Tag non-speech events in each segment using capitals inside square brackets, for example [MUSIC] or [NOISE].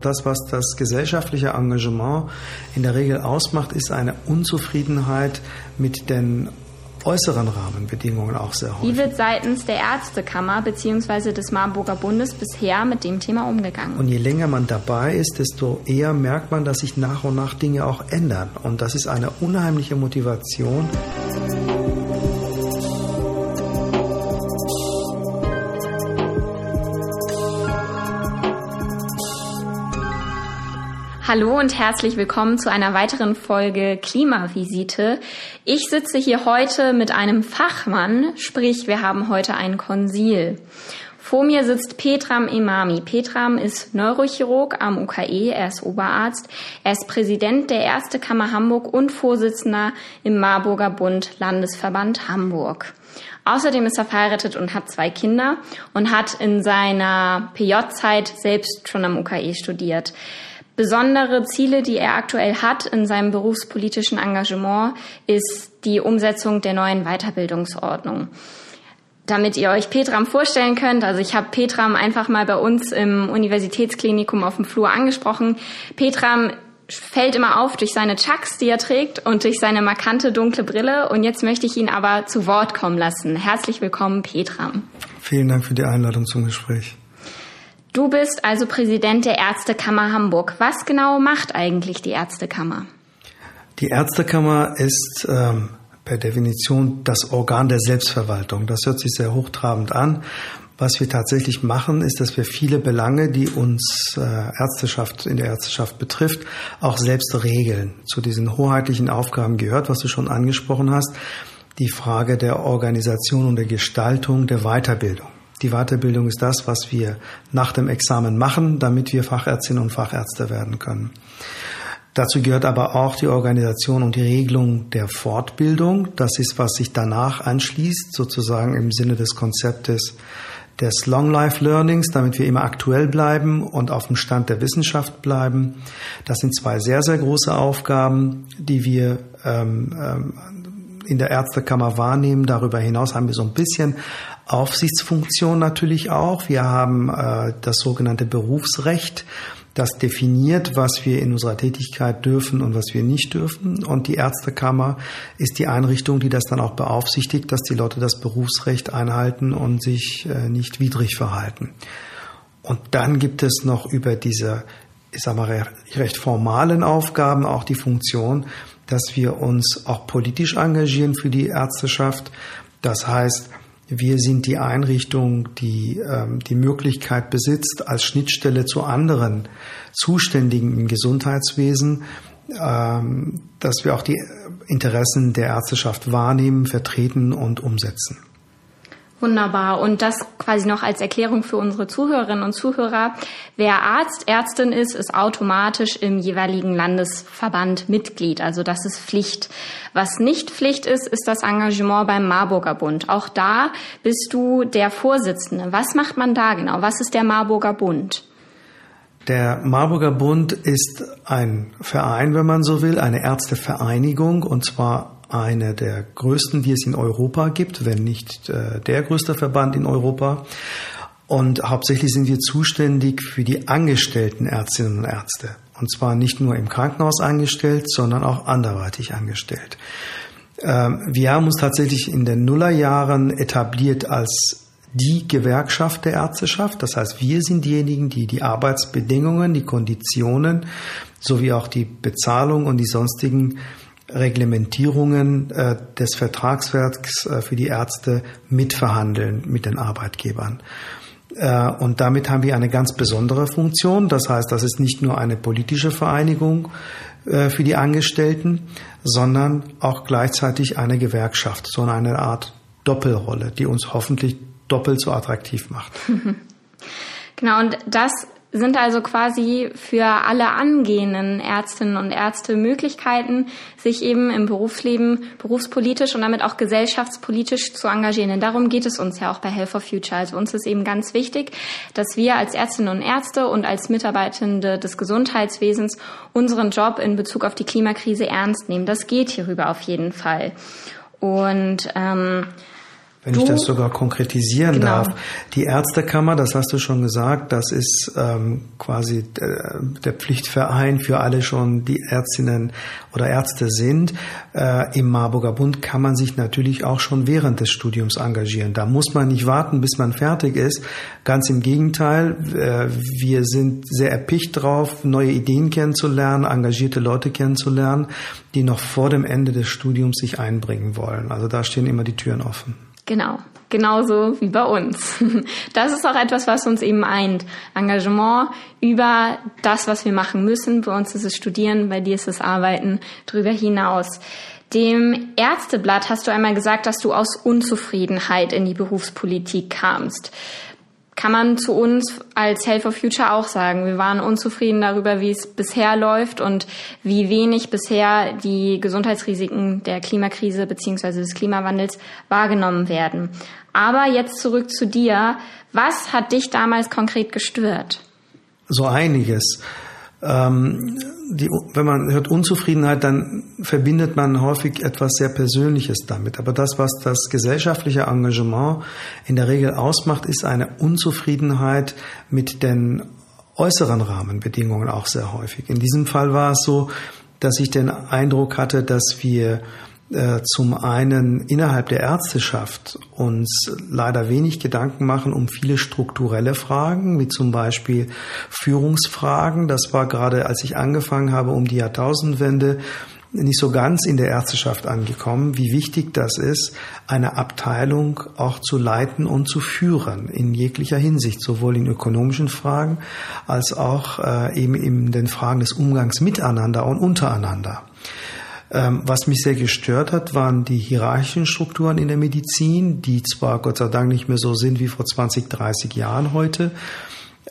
Das, was das gesellschaftliche Engagement in der Regel ausmacht, ist eine Unzufriedenheit mit den äußeren Rahmenbedingungen auch sehr häufig. Wie wird seitens der Ärztekammer bzw. des Marburger Bundes bisher mit dem Thema umgegangen? Und je länger man dabei ist, desto eher merkt man, dass sich nach und nach Dinge auch ändern. Und das ist eine unheimliche Motivation. Hallo und herzlich willkommen zu einer weiteren Folge Klimavisite. Ich sitze hier heute mit einem Fachmann, sprich wir haben heute ein Konsil. Vor mir sitzt Petram Imami. Petram ist Neurochirurg am UKE, er ist Oberarzt, er ist Präsident der Ärztekammer Hamburg und Vorsitzender im Marburger Bund Landesverband Hamburg. Außerdem ist er verheiratet und hat zwei Kinder und hat in seiner PJ-Zeit selbst schon am UKE studiert. Besondere Ziele, die er aktuell hat in seinem berufspolitischen Engagement, ist die Umsetzung der neuen Weiterbildungsordnung. Damit ihr euch Petram vorstellen könnt, also ich habe Petram einfach mal bei uns im Universitätsklinikum auf dem Flur angesprochen. Petram fällt immer auf durch seine Chucks, die er trägt und durch seine markante dunkle Brille. Und jetzt möchte ich ihn aber zu Wort kommen lassen. Herzlich willkommen, Petram. Vielen Dank für die Einladung zum Gespräch. Du bist also Präsident der Ärztekammer Hamburg. Was genau macht eigentlich die Ärztekammer? Die Ärztekammer ist ähm, per Definition das Organ der Selbstverwaltung. Das hört sich sehr hochtrabend an. Was wir tatsächlich machen, ist, dass wir viele Belange, die uns äh, Ärzteschaft in der Ärzteschaft betrifft, auch selbst regeln. Zu diesen hoheitlichen Aufgaben gehört, was du schon angesprochen hast, die Frage der Organisation und der Gestaltung der Weiterbildung. Die Weiterbildung ist das, was wir nach dem Examen machen, damit wir Fachärztinnen und Fachärzte werden können. Dazu gehört aber auch die Organisation und die Regelung der Fortbildung. Das ist, was sich danach anschließt, sozusagen im Sinne des Konzeptes des Long Life Learnings, damit wir immer aktuell bleiben und auf dem Stand der Wissenschaft bleiben. Das sind zwei sehr, sehr große Aufgaben, die wir ähm, ähm in der Ärztekammer wahrnehmen. Darüber hinaus haben wir so ein bisschen Aufsichtsfunktion natürlich auch. Wir haben äh, das sogenannte Berufsrecht, das definiert, was wir in unserer Tätigkeit dürfen und was wir nicht dürfen. Und die Ärztekammer ist die Einrichtung, die das dann auch beaufsichtigt, dass die Leute das Berufsrecht einhalten und sich äh, nicht widrig verhalten. Und dann gibt es noch über diese, ich sag mal, recht formalen Aufgaben auch die Funktion, dass wir uns auch politisch engagieren für die Ärzteschaft. Das heißt, wir sind die Einrichtung, die ähm, die Möglichkeit besitzt, als Schnittstelle zu anderen Zuständigen im Gesundheitswesen, ähm, dass wir auch die Interessen der Ärzteschaft wahrnehmen, vertreten und umsetzen. Wunderbar. Und das quasi noch als Erklärung für unsere Zuhörerinnen und Zuhörer. Wer Arzt, Ärztin ist, ist automatisch im jeweiligen Landesverband Mitglied. Also das ist Pflicht. Was nicht Pflicht ist, ist das Engagement beim Marburger Bund. Auch da bist du der Vorsitzende. Was macht man da genau? Was ist der Marburger Bund? Der Marburger Bund ist ein Verein, wenn man so will, eine Ärztevereinigung und zwar eine der größten, die es in Europa gibt, wenn nicht äh, der größte Verband in Europa. Und hauptsächlich sind wir zuständig für die angestellten Ärztinnen und Ärzte. Und zwar nicht nur im Krankenhaus angestellt, sondern auch anderweitig angestellt. Ähm, wir haben uns tatsächlich in den Nullerjahren etabliert als die Gewerkschaft der Ärzteschaft. Das heißt, wir sind diejenigen, die die Arbeitsbedingungen, die Konditionen sowie auch die Bezahlung und die sonstigen Reglementierungen äh, des Vertragswerks äh, für die Ärzte mitverhandeln mit den Arbeitgebern. Äh, und damit haben wir eine ganz besondere Funktion. Das heißt, das ist nicht nur eine politische Vereinigung äh, für die Angestellten, sondern auch gleichzeitig eine Gewerkschaft, so eine Art Doppelrolle, die uns hoffentlich doppelt so attraktiv macht. [LAUGHS] Genau, und das sind also quasi für alle angehenden Ärztinnen und Ärzte Möglichkeiten, sich eben im Berufsleben berufspolitisch und damit auch gesellschaftspolitisch zu engagieren. Denn darum geht es uns ja auch bei Health for Future. Also uns ist eben ganz wichtig, dass wir als Ärztinnen und Ärzte und als Mitarbeitende des Gesundheitswesens unseren Job in Bezug auf die Klimakrise ernst nehmen. Das geht hierüber auf jeden Fall. Und ähm, Wenn du, ich das sogar konkretisieren genau. darf. Die Ärztekammer, das hast du schon gesagt, das ist ähm, quasi der, der Pflichtverein für alle schon, die Ärztinnen oder Ärzte sind. Äh, Im Marburger Bund kann man sich natürlich auch schon während des Studiums engagieren. Da muss man nicht warten, bis man fertig ist. Ganz im Gegenteil, äh, wir sind sehr erpicht drauf, neue Ideen kennenzulernen, engagierte Leute kennenzulernen, die noch vor dem Ende des Studiums sich einbringen wollen. Also da stehen immer die Türen offen. Genau, genauso wie bei uns. [LAUGHS] Das ist auch etwas, was uns eben eint. Engagement über das, was wir machen müssen. Bei uns ist es Studieren, bei dir ist es Arbeiten, darüber hinaus. Dem Ärzteblatt hast du einmal gesagt, dass du aus Unzufriedenheit in die Berufspolitik kamst kann man zu uns als Health for Future auch sagen. Wir waren unzufrieden darüber, wie es bisher läuft und wie wenig bisher die Gesundheitsrisiken der Klimakrise beziehungsweise des Klimawandels wahrgenommen werden. Aber jetzt zurück zu dir. Was hat dich damals konkret gestört? So einiges. Ähm, die, wenn man hört Unzufriedenheit, dann verbindet man häufig etwas sehr Persönliches damit. Aber das, was das gesellschaftliche Engagement in der Regel ausmacht, ist eine Unzufriedenheit mit den äußeren Rahmenbedingungen auch sehr häufig. In diesem Fall war es so, dass ich den Eindruck hatte, dass wir äh, zum einen innerhalb der Ärzteschaft uns leider wenig Gedanken machen um viele strukturelle Fragen, wie zum Beispiel Führungsfragen. Das war gerade, als ich angefangen habe, um die Jahrtausendwende nicht so ganz in der Ärzteschaft angekommen, wie wichtig das ist, eine Abteilung auch zu leiten und zu führen in jeglicher Hinsicht, sowohl in ökonomischen Fragen als auch äh, eben in den Fragen des Umgangs miteinander und untereinander. Ähm, was mich sehr gestört hat, waren die hierarchischen Strukturen in der Medizin, die zwar Gott sei Dank nicht mehr so sind wie vor 20, 30 Jahren heute,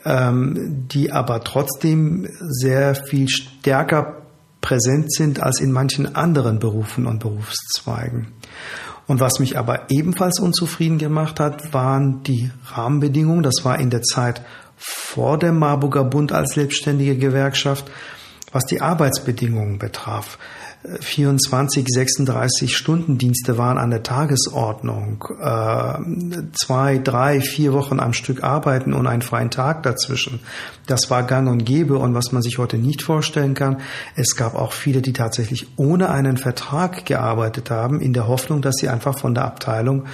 ähm, die aber trotzdem sehr viel stärker präsent sind als in manchen anderen Berufen und Berufszweigen. Und was mich aber ebenfalls unzufrieden gemacht hat, waren die Rahmenbedingungen. Das war in der Zeit vor dem Marburger Bund als selbstständige Gewerkschaft, was die Arbeitsbedingungen betraf. 24, 36 Stundendienste waren an der Tagesordnung. Äh, zwei, drei, vier Wochen am Stück arbeiten und einen freien Tag dazwischen. Das war gang und gäbe und was man sich heute nicht vorstellen kann. Es gab auch viele, die tatsächlich ohne einen Vertrag gearbeitet haben, in der Hoffnung, dass sie einfach von der Abteilung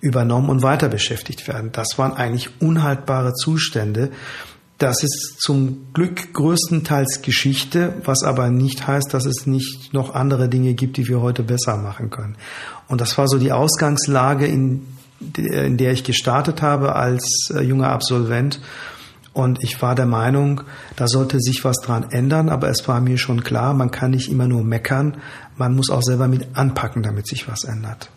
übernommen und weiter beschäftigt werden. Das waren eigentlich unhaltbare Zustände. Das ist zum Glück größtenteils Geschichte, was aber nicht heißt, dass es nicht noch andere Dinge gibt, die wir heute besser machen können. Und das war so die Ausgangslage, in, in der ich gestartet habe als äh, junger Absolvent. Und ich war der Meinung, da sollte sich was dran ändern, aber es war mir schon klar, man kann nicht immer nur meckern, man muss auch selber mit anpacken, damit sich was ändert.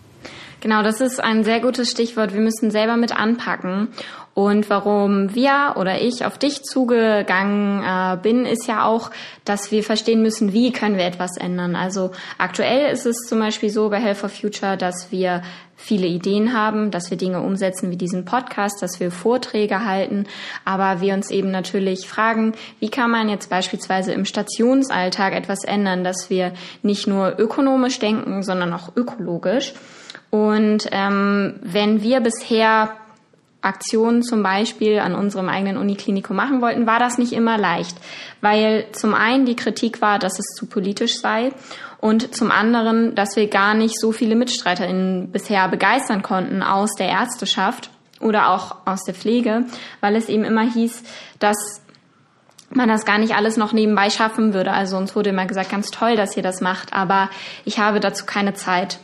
Genau, das ist ein sehr gutes Stichwort. Wir müssen selber mit anpacken. Und warum wir oder ich auf dich zugegangen äh, bin, ist ja auch, dass wir verstehen müssen, wie können wir etwas ändern. Also aktuell ist es zum Beispiel so bei Health for Future, dass wir viele Ideen haben, dass wir Dinge umsetzen wie diesen Podcast, dass wir Vorträge halten, aber wir uns eben natürlich fragen, wie kann man jetzt beispielsweise im Stationsalltag etwas ändern, dass wir nicht nur ökonomisch denken, sondern auch ökologisch. Und ähm, wenn wir bisher Aktionen zum Beispiel an unserem eigenen Uniklinikum machen wollten, war das nicht immer leicht, weil zum einen die Kritik war, dass es zu politisch sei und zum anderen, dass wir gar nicht so viele MitstreiterInnen bisher begeistern konnten aus der Ärzteschaft oder auch aus der Pflege, weil es eben immer hieß, dass man das gar nicht alles noch nebenbei schaffen würde. Also uns wurde immer gesagt, ganz toll, dass ihr das macht, aber ich habe dazu keine Zeit.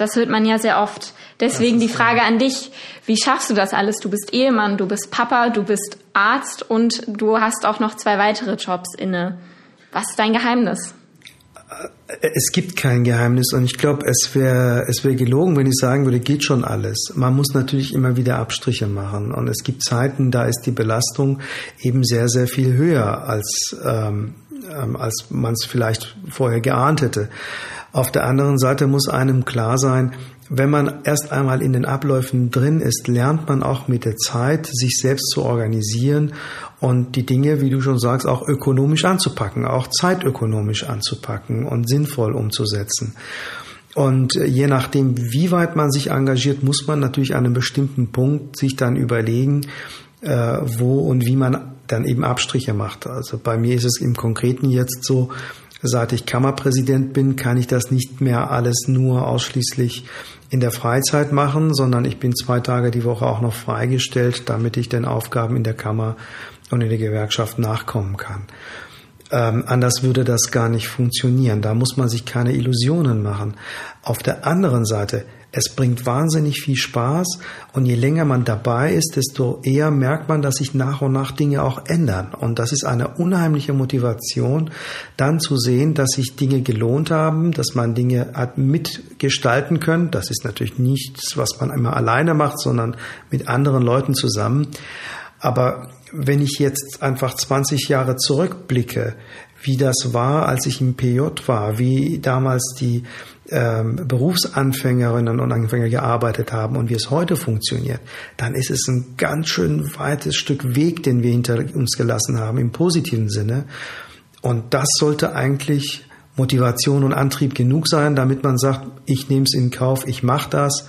Das hört man ja sehr oft. Deswegen die Frage an dich, wie schaffst du das alles? Du bist Ehemann, du bist Papa, du bist Arzt und du hast auch noch zwei weitere Jobs inne. Was ist dein Geheimnis? Äh, es gibt kein Geheimnis und ich glaube, es wäre es wäre gelogen, wenn ich sagen würde, geht schon alles. Man muss natürlich immer wieder Abstriche machen und es gibt Zeiten, da ist die Belastung eben sehr sehr viel höher als ähm, ähm als man es vielleicht vorher geahnt hätte. Auf der anderen Seite muss einem klar sein, wenn man erst einmal in den Abläufen drin ist, lernt man auch mit der Zeit, sich selbst zu organisieren und die Dinge, wie du schon sagst, auch ökonomisch anzupacken, auch zeitökonomisch anzupacken und sinnvoll umzusetzen. Und je nachdem, wie weit man sich engagiert, muss man natürlich an einem bestimmten Punkt sich dann überlegen, äh, wo und wie man dann eben Abstriche macht. Also bei mir ist es im Konkreten jetzt so, seit ich Kammerpräsident bin, kann ich das nicht mehr alles nur ausschließlich in der Freizeit machen, sondern ich bin zwei Tage die Woche auch noch freigestellt, damit ich den Aufgaben in der Kammer und in der Gewerkschaft nachkommen kann. Ähm, anders würde das gar nicht funktionieren. Da muss man sich keine Illusionen machen. Auf der anderen Seite, es bringt wahnsinnig viel Spaß und je länger man dabei ist, desto eher merkt man, dass sich nach und nach Dinge auch ändern. Und das ist eine unheimliche Motivation, dann zu sehen, dass sich Dinge gelohnt haben, dass man Dinge hat mitgestalten können. Das ist natürlich nichts, was man immer alleine macht, sondern mit anderen Leuten zusammen. Aber wenn ich jetzt einfach 20 Jahre zurückblicke, wie das war, als ich im PJ war, wie damals die ähm, Berufsanfängerinnen und Anfänger gearbeitet haben und wie es heute funktioniert, dann ist es ein ganz schön weites Stück Weg, den wir hinter uns gelassen haben, im positiven Sinne. Und das sollte eigentlich Motivation und Antrieb genug sein, damit man sagt, ich nehme es in Kauf, ich mache das.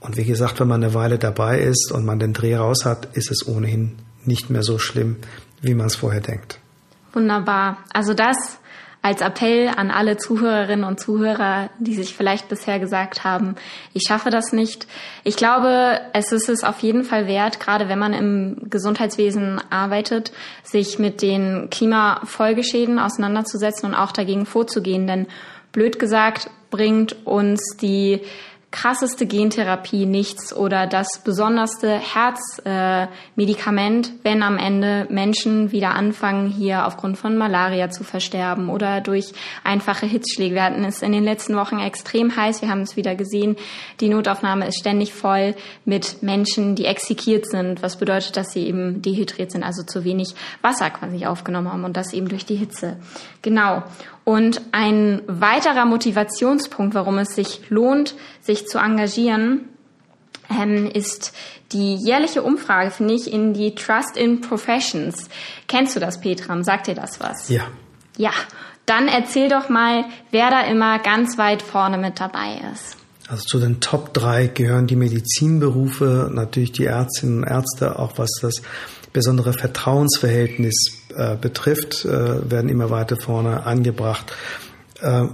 Und wie gesagt, wenn man eine Weile dabei ist und man den Dreh raus hat, ist es ohnehin nicht mehr so schlimm, wie man es vorher denkt. Wunderbar. Also das als Appell an alle Zuhörerinnen und Zuhörer, die sich vielleicht bisher gesagt haben, ich schaffe das nicht. Ich glaube, es ist es auf jeden Fall wert, gerade wenn man im Gesundheitswesen arbeitet, sich mit den Klimafolgeschäden auseinanderzusetzen und auch dagegen vorzugehen. Denn blöd gesagt bringt uns die krasseste Gentherapie nichts oder das besonderste Herzmedikament, äh, wenn am Ende Menschen wieder anfangen, hier aufgrund von Malaria zu versterben oder durch einfache Hitzschläge. Wir hatten es in den letzten Wochen extrem heiß, wir haben es wieder gesehen. Die Notaufnahme ist ständig voll mit Menschen, die exekiert sind, was bedeutet, dass sie eben dehydriert sind, also zu wenig Wasser quasi aufgenommen haben und das eben durch die Hitze. Genau. Und ein weiterer Motivationspunkt, warum es sich lohnt, sich zu engagieren, ähm, ist die jährliche Umfrage, finde ich, in die Trust in Professions. Kennst du das, Petram? Sagt dir das was? Ja. Ja. Dann erzähl doch mal, wer da immer ganz weit vorne mit dabei ist. Also zu den Top 3 gehören die Medizinberufe, natürlich die Ärztinnen und Ärzte, auch was das besondere Vertrauensverhältnis äh, betrifft, äh, werden immer weiter vorne angebracht. Äh,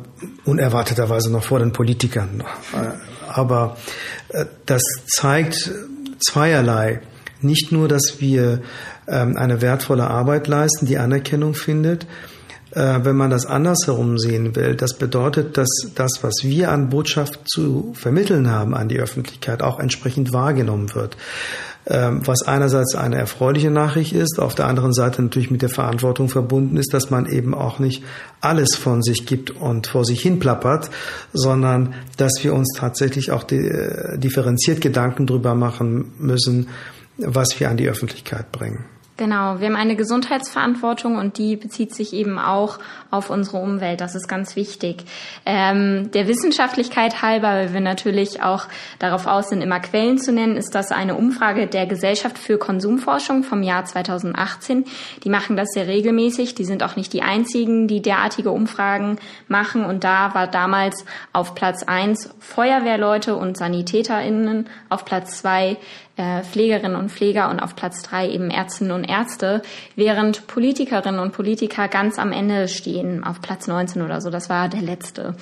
unerwarteterweise noch vor den Politikern. Äh, aber äh, das zeigt zweierlei. Nicht nur, dass wir ähm, eine wertvolle Arbeit leisten, die Anerkennung findet, wenn man das andersherum sehen will, das bedeutet, dass das, was wir an Botschaft zu vermitteln haben an die Öffentlichkeit, auch entsprechend wahrgenommen wird. Ähm, was einerseits eine erfreuliche Nachricht ist, auf der anderen Seite natürlich mit der Verantwortung verbunden ist, dass man eben auch nicht alles von sich gibt und vor sich hin plappert, sondern dass wir uns tatsächlich auch äh, differenziert Gedanken darüber machen müssen, was wir an die Öffentlichkeit bringen. Genau, wir haben eine Gesundheitsverantwortung und die bezieht sich eben auch auf unsere Umwelt. Das ist ganz wichtig. Ähm, der Wissenschaftlichkeit halber, weil wir natürlich auch darauf aus sind, immer Quellen zu nennen, ist das eine Umfrage der Gesellschaft für Konsumforschung vom Jahr 2018. Die machen das sehr regelmäßig. Die sind auch nicht die einzigen, die derartige Umfragen machen. Und da war damals auf Platz eins Feuerwehrleute und SanitäterInnen, auf Platz zwei äh, Pflegerinnen und Pfleger und auf Platz drei eben Ärztinnen und Ärzte, während Politikerinnen und Politiker ganz am Ende stehen, auf Platz 19 oder so. Das war der letzte.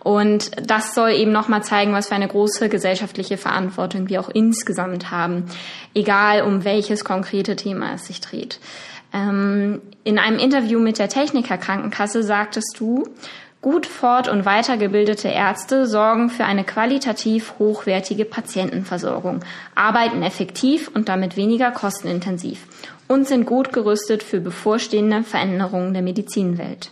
Und das soll eben nochmal zeigen, was für eine große gesellschaftliche Verantwortung wir auch insgesamt haben, egal um welches konkrete Thema es sich dreht. Ähm, in einem Interview mit der Techniker Krankenkasse sagtest du, Gut fort- und weitergebildete Ärzte sorgen für eine qualitativ hochwertige Patientenversorgung, arbeiten effektiv und damit weniger kostenintensiv und sind gut gerüstet für bevorstehende Veränderungen der Medizinwelt.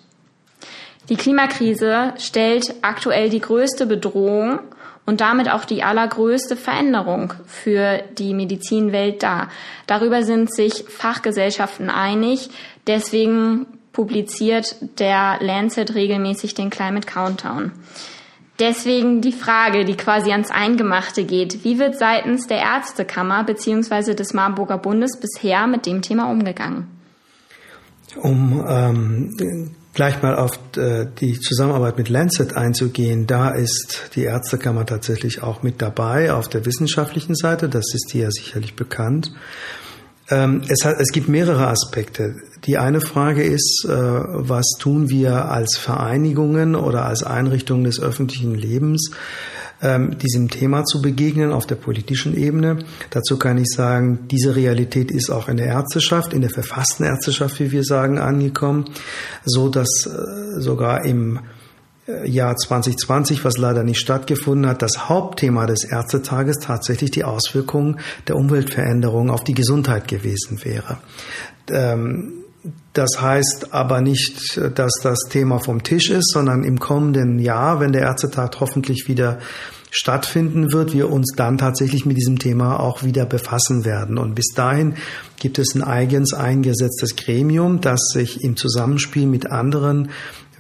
Die Klimakrise stellt aktuell die größte Bedrohung und damit auch die allergrößte Veränderung für die Medizinwelt dar. Darüber sind sich Fachgesellschaften einig. Deswegen publiziert der Lancet regelmäßig den Climate Countdown. Deswegen die Frage, die quasi ans Eingemachte geht. Wie wird seitens der Ärztekammer bzw. des Marburger Bundes bisher mit dem Thema umgegangen? Um ähm, Gleich mal auf äh, die Zusammenarbeit mit Lancet einzugehen, da ist die Ärztekammer tatsächlich auch mit dabei auf der wissenschaftlichen Seite, das ist dir ja sicherlich bekannt. Ähm, es, hat, es gibt mehrere Aspekte. Die eine Frage ist, äh, was tun wir als Vereinigungen oder als Einrichtungen des öffentlichen Lebens, ähm, diesem Thema zu begegnen auf der politischen Ebene. Dazu kann ich sagen, diese Realität ist auch in der Ärzteschaft, in der verfassten Ärzteschaft, wie wir sagen, angekommen, so dass äh, sogar im äh, Jahr 2020, was leider nicht stattgefunden hat, das Hauptthema des Ärztetages tatsächlich die Auswirkungen der Umweltveränderung auf die Gesundheit gewesen wäre. Ähm, das heißt aber nicht, dass das Thema vom Tisch ist, sondern im kommenden Jahr, wenn der Ärztetag hoffentlich wieder stattfinden wird, wir uns dann tatsächlich mit diesem Thema auch wieder befassen werden. Und bis dahin gibt es ein eigens eingesetztes Gremium, das sich im Zusammenspiel mit anderen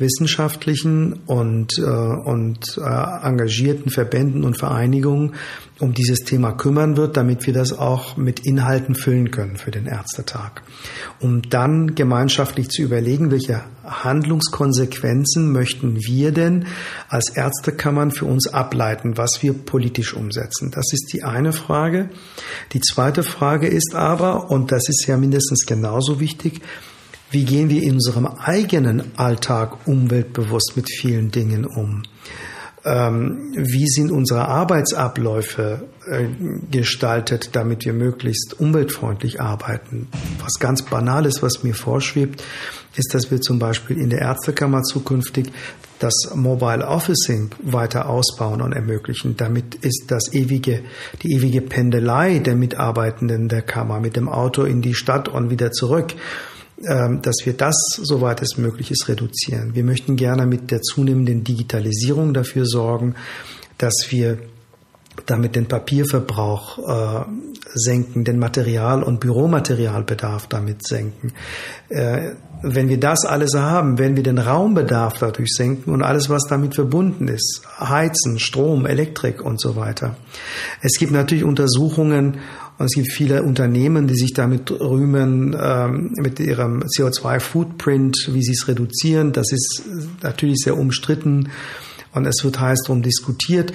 wissenschaftlichen und, äh, und äh, engagierten Verbänden und Vereinigungen um dieses Thema kümmern wird, damit wir das auch mit Inhalten füllen können für den Ärztetag. Um dann gemeinschaftlich zu überlegen, welche Handlungskonsequenzen möchten wir denn als Ärztekammern für uns ableiten, was wir politisch umsetzen. Das ist die eine Frage. Die zweite Frage ist aber, und das ist ja mindestens genauso wichtig, wie gehen wir in unserem eigenen Alltag umweltbewusst mit vielen Dingen um? Ähm, wie sind unsere Arbeitsabläufe äh, gestaltet, damit wir möglichst umweltfreundlich arbeiten? Was ganz Banales, was mir vorschwebt, ist, dass wir zum Beispiel in der Ärztekammer zukünftig das Mobile Officing weiter ausbauen und ermöglichen. Damit ist das ewige, die ewige Pendelei der Mitarbeitenden der Kammer mit dem Auto in die Stadt und wieder zurück dass wir das, soweit es möglich ist, reduzieren. Wir möchten gerne mit der zunehmenden Digitalisierung dafür sorgen, dass wir damit den Papierverbrauch äh, senken, den Material- und Büromaterialbedarf damit senken. Äh, wenn wir das alles haben, wenn wir den Raumbedarf dadurch senken und alles, was damit verbunden ist, Heizen, Strom, Elektrik und so weiter. Es gibt natürlich Untersuchungen und es gibt viele Unternehmen, die sich damit rühmen, ähm, mit ihrem CO2-Footprint, wie sie es reduzieren. Das ist natürlich sehr umstritten und es wird heiß darum diskutiert.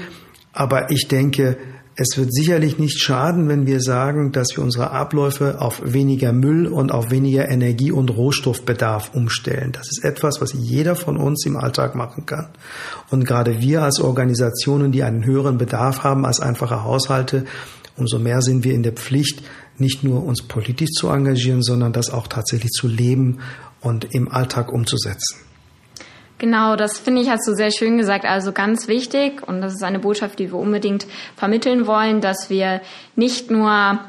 Aber ich denke, es wird sicherlich nicht schaden, wenn wir sagen, dass wir unsere Abläufe auf weniger Müll und auf weniger Energie- und Rohstoffbedarf umstellen. Das ist etwas, was jeder von uns im Alltag machen kann. Und gerade wir als Organisationen, die einen höheren Bedarf haben als einfache Haushalte, umso mehr sind wir in der Pflicht, nicht nur uns politisch zu engagieren, sondern das auch tatsächlich zu leben und im Alltag umzusetzen. Genau, das finde ich, hast du sehr schön gesagt. Also ganz wichtig, und das ist eine Botschaft, die wir unbedingt vermitteln wollen, dass wir nicht nur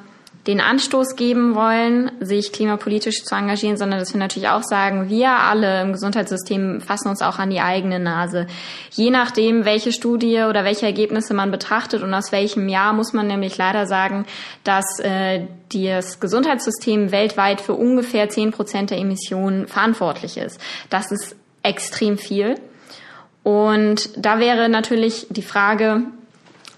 den Anstoß geben wollen, sich klimapolitisch zu engagieren, sondern dass wir natürlich auch sagen, wir alle im Gesundheitssystem fassen uns auch an die eigene Nase. Je nachdem, welche Studie oder welche Ergebnisse man betrachtet und aus welchem Jahr, muss man nämlich leider sagen, dass äh, das Gesundheitssystem weltweit für ungefähr zehn Prozent der Emissionen verantwortlich ist. Das ist extrem viel. Und da wäre natürlich die Frage,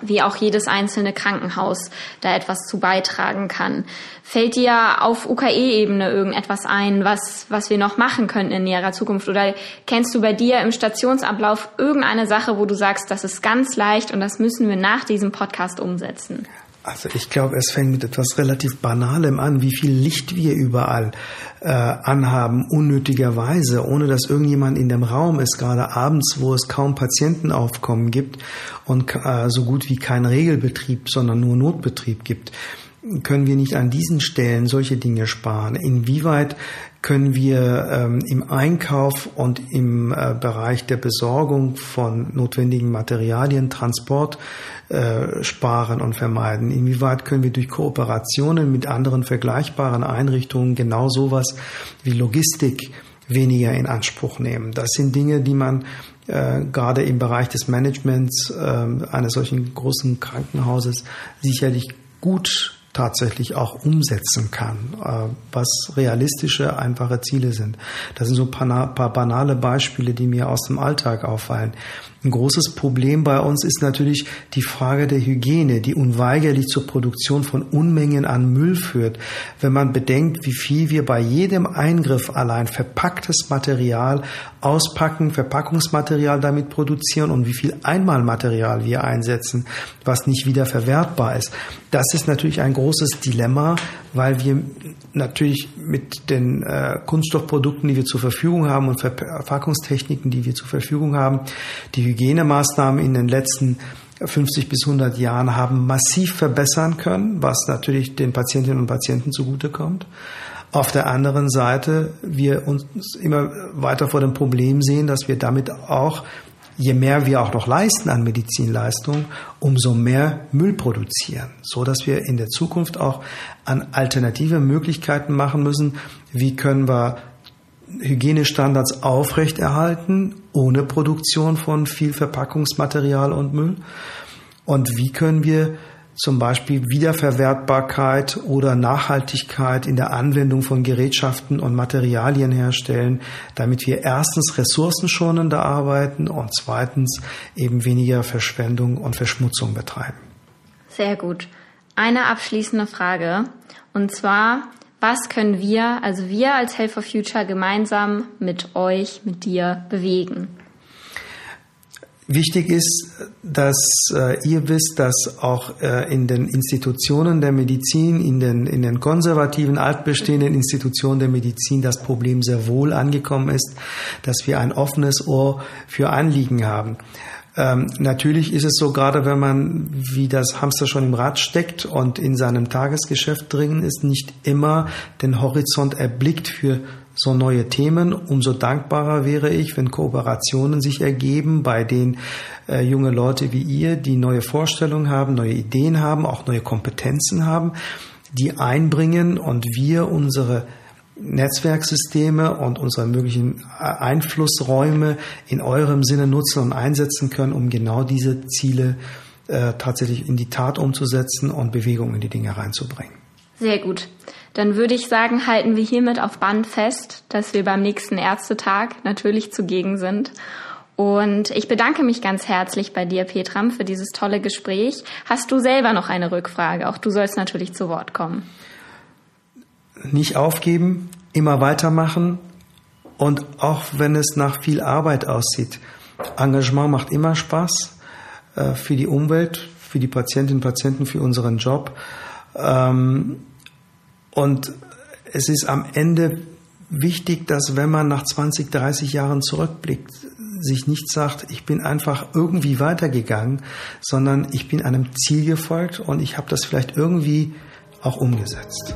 wie auch jedes einzelne Krankenhaus da etwas zu beitragen kann. Fällt dir auf UKE-Ebene irgendetwas ein, was, was wir noch machen könnten in näherer Zukunft? Oder kennst du bei dir im Stationsablauf irgendeine Sache, wo du sagst, das ist ganz leicht und das müssen wir nach diesem Podcast umsetzen? Also ich glaube, es fängt mit etwas relativ Banalem an, wie viel Licht wir überall äh, anhaben, unnötigerweise, ohne dass irgendjemand in dem Raum ist, gerade abends, wo es kaum Patientenaufkommen gibt und äh, so gut wie kein Regelbetrieb, sondern nur Notbetrieb gibt können wir nicht an diesen Stellen solche Dinge sparen? Inwieweit können wir ähm, im Einkauf und im äh, Bereich der Besorgung von notwendigen Materialien, Transport äh, sparen und vermeiden? Inwieweit können wir durch Kooperationen mit anderen vergleichbaren Einrichtungen genau sowas wie Logistik weniger in Anspruch nehmen? Das sind Dinge, die man äh, gerade im Bereich des Managements äh, eines solchen großen Krankenhauses sicherlich gut tatsächlich auch umsetzen kann, äh, was realistische, einfache Ziele sind. Das sind so ein paar, banale Beispiele, die mir aus dem Alltag auffallen. Ein großes Problem bei uns ist natürlich die Frage der Hygiene, die unweigerlich zur Produktion von Unmengen an Müll führt. Wenn man bedenkt, wie viel wir bei jedem Eingriff allein verpacktes Material auspacken, Verpackungsmaterial damit produzieren und wie viel Einmalmaterial wir einsetzen, was nicht wieder verwertbar ist. Das ist natürlich ein großes Dilemma, weil wir natürlich mit den äh, Kunststoffprodukten, die wir zur Verfügung haben und Verpackungstechniken, die wir zur Verfügung haben, die Hygienemaßnahmen in den letzten 50 bis 100 Jahren haben massiv verbessern können, was natürlich den Patientinnen und Patienten zugutekommt. Auf der anderen Seite wir uns immer weiter vor dem Problem sehen, dass wir damit auch je mehr wir auch noch leisten an Medizinleistung, umso mehr Müll produzieren, so dass wir in der Zukunft auch an alternative Möglichkeiten machen müssen. Wie können wir Hygienestandards aufrechterhalten, ohne Produktion von viel Verpackungsmaterial und Müll? Und wie können wir zum Beispiel Wiederverwertbarkeit oder Nachhaltigkeit in der Anwendung von Gerätschaften und Materialien herstellen, damit wir erstens ressourcenschonender arbeiten und zweitens eben weniger Verschwendung und Verschmutzung betreiben. Sehr gut. Eine abschließende Frage. Und zwar, was können wir, also wir als Health for Future gemeinsam mit euch, mit dir bewegen? Wichtig ist, dass äh, ihr wisst, dass auch äh, in den Institutionen der Medizin, in den, in den konservativen, altbestehenden Institutionen der Medizin das Problem sehr wohl angekommen ist, dass wir ein offenes Ohr für Anliegen haben. Ähm, natürlich ist es so, gerade wenn man wie das Hamster schon im Rad steckt und in seinem Tagesgeschäft drin ist, nicht immer den Horizont erblickt für so neue Themen. Umso dankbarer wäre ich, wenn Kooperationen sich ergeben, bei denen äh, junge Leute wie ihr, die neue Vorstellungen haben, neue Ideen haben, auch neue Kompetenzen haben, die einbringen und wir unsere Netzwerksysteme und unsere möglichen äh, Einflussräume in eurem Sinne nutzen und einsetzen können, um genau diese Ziele äh, tatsächlich in die Tat umzusetzen und Bewegung in die Dinge reinzubringen. Sehr gut. Dann würde ich sagen, halten wir hiermit auf Band fest, dass wir beim nächsten Ärztetag natürlich zugegen sind. Und ich bedanke mich ganz herzlich bei dir, Petram, für dieses tolle Gespräch. Hast du selber noch eine Rückfrage? Auch du sollst natürlich zu Wort kommen. Nicht aufgeben, immer weitermachen und auch wenn es nach viel Arbeit aussieht. Engagement macht immer Spaß äh, für die Umwelt, für die Patientinnen und Patienten, für unseren Job. Ähm, und es ist am Ende wichtig, dass wenn man nach 20, 30 Jahren zurückblickt, sich nicht sagt, ich bin einfach irgendwie weitergegangen, sondern ich bin einem Ziel gefolgt und ich habe das vielleicht irgendwie auch umgesetzt.